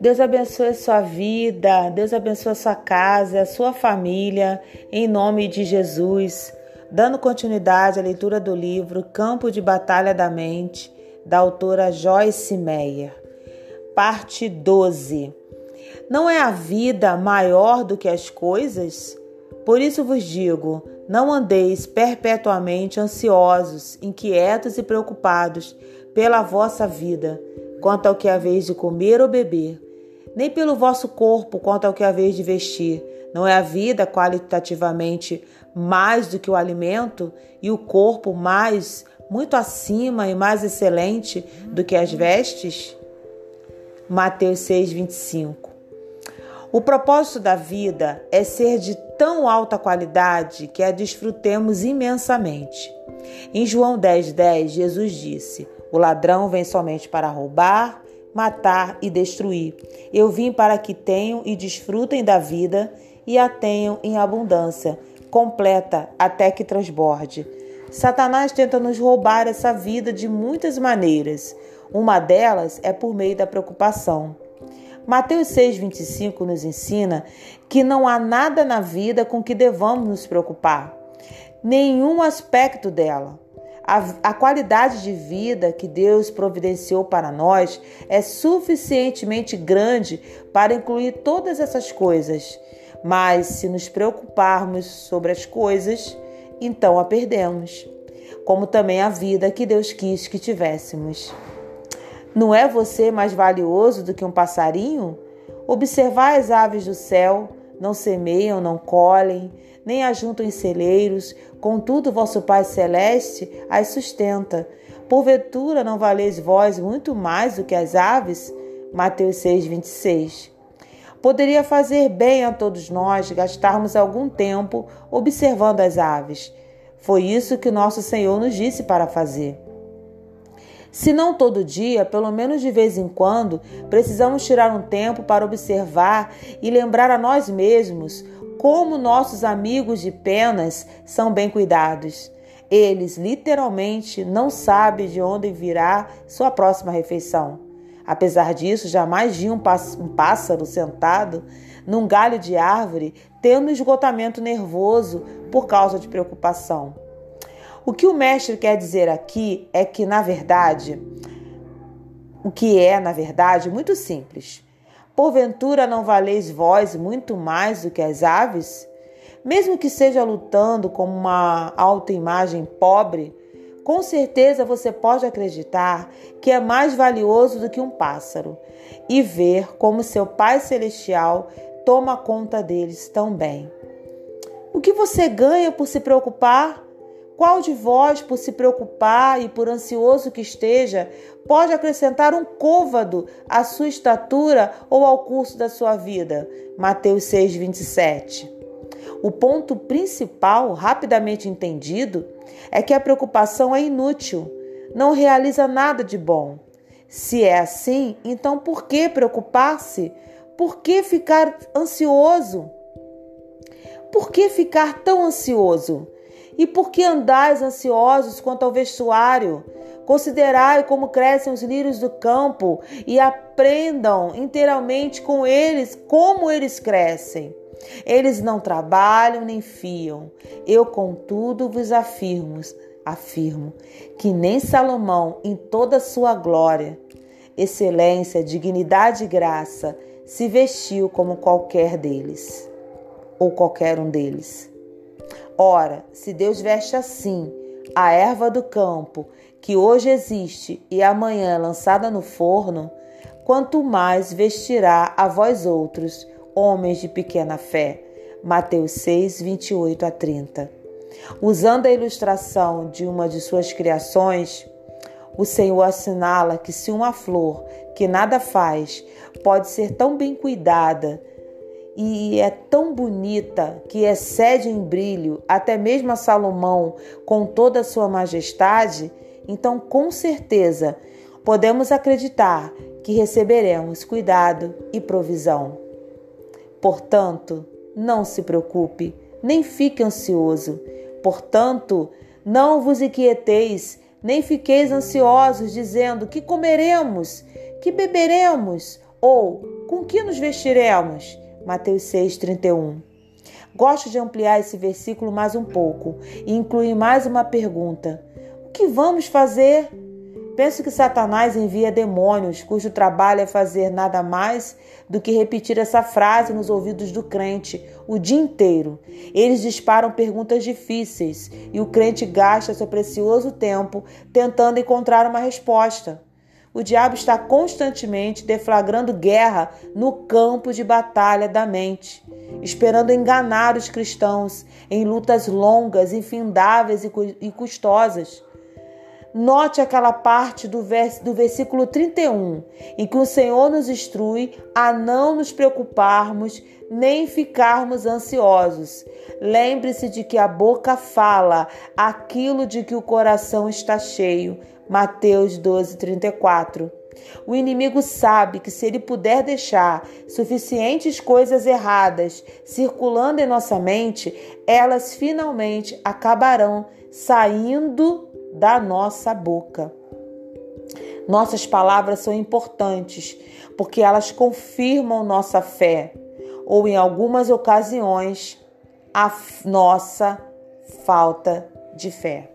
Deus abençoe a sua vida, Deus abençoe a sua casa, a sua família, em nome de Jesus. Dando continuidade à leitura do livro Campo de Batalha da Mente, da autora Joyce Meyer. Parte 12. Não é a vida maior do que as coisas? Por isso vos digo: não andeis perpetuamente ansiosos, inquietos e preocupados pela vossa vida, quanto ao que haveis de comer ou beber nem pelo vosso corpo quanto ao que haveis de vestir. Não é a vida qualitativamente mais do que o alimento e o corpo mais, muito acima e mais excelente do que as vestes? Mateus 6, 25. O propósito da vida é ser de tão alta qualidade que a desfrutemos imensamente. Em João 10,10, 10, Jesus disse: O ladrão vem somente para roubar, matar e destruir. Eu vim para que tenham e desfrutem da vida e a tenham em abundância, completa até que transborde. Satanás tenta nos roubar essa vida de muitas maneiras. Uma delas é por meio da preocupação. Mateus 6,25 nos ensina que não há nada na vida com que devamos nos preocupar, nenhum aspecto dela. A, a qualidade de vida que Deus providenciou para nós é suficientemente grande para incluir todas essas coisas. Mas se nos preocuparmos sobre as coisas, então a perdemos, como também a vida que Deus quis que tivéssemos. Não é você mais valioso do que um passarinho? Observar as aves do céu, não semeiam, não colhem, nem ajuntam em celeiros, contudo vosso Pai Celeste as sustenta. Porventura não valeis vós muito mais do que as aves? Mateus 6, 26. Poderia fazer bem a todos nós gastarmos algum tempo observando as aves. Foi isso que nosso Senhor nos disse para fazer. Se não todo dia, pelo menos de vez em quando, precisamos tirar um tempo para observar e lembrar a nós mesmos como nossos amigos de penas são bem cuidados. Eles literalmente não sabem de onde virá sua próxima refeição. Apesar disso, jamais vi um pássaro sentado num galho de árvore tendo esgotamento nervoso por causa de preocupação. O que o mestre quer dizer aqui é que, na verdade, o que é, na verdade, muito simples. Porventura não valeis vós muito mais do que as aves? Mesmo que seja lutando com uma autoimagem pobre, com certeza você pode acreditar que é mais valioso do que um pássaro e ver como seu Pai Celestial toma conta deles tão bem. O que você ganha por se preocupar? Qual de vós, por se preocupar e por ansioso que esteja, pode acrescentar um côvado à sua estatura ou ao curso da sua vida? Mateus 6, 27. O ponto principal, rapidamente entendido, é que a preocupação é inútil, não realiza nada de bom. Se é assim, então por que preocupar-se? Por que ficar ansioso? Por que ficar tão ansioso? E por que andais ansiosos quanto ao vestuário? Considerai como crescem os lírios do campo e aprendam inteiramente com eles como eles crescem. Eles não trabalham nem fiam. Eu, contudo, vos afirmo, afirmo que nem Salomão, em toda a sua glória, excelência, dignidade e graça, se vestiu como qualquer deles, ou qualquer um deles. Ora, se Deus veste assim a erva do campo, que hoje existe e amanhã lançada no forno, quanto mais vestirá a vós outros, homens de pequena fé. Mateus 6, 28 a 30. Usando a ilustração de uma de suas criações, o Senhor assinala que se uma flor que nada faz pode ser tão bem cuidada e é tão bonita que excede em brilho até mesmo a Salomão com toda a sua majestade, então com certeza podemos acreditar que receberemos cuidado e provisão. Portanto, não se preocupe, nem fique ansioso. Portanto, não vos inquieteis, nem fiqueis ansiosos, dizendo: que comeremos, que beberemos, ou com que nos vestiremos. Mateus 6:31. Gosto de ampliar esse versículo mais um pouco e incluir mais uma pergunta: o que vamos fazer? Penso que Satanás envia demônios cujo trabalho é fazer nada mais do que repetir essa frase nos ouvidos do crente o dia inteiro. Eles disparam perguntas difíceis e o crente gasta seu precioso tempo tentando encontrar uma resposta. O diabo está constantemente deflagrando guerra no campo de batalha da mente, esperando enganar os cristãos em lutas longas, infindáveis e custosas. Note aquela parte do, vers do versículo 31, em que o Senhor nos instrui a não nos preocuparmos nem ficarmos ansiosos. Lembre-se de que a boca fala aquilo de que o coração está cheio. Mateus 12, 34. O inimigo sabe que se ele puder deixar suficientes coisas erradas circulando em nossa mente, elas finalmente acabarão saindo da nossa boca. Nossas palavras são importantes porque elas confirmam nossa fé ou, em algumas ocasiões, a nossa falta de fé.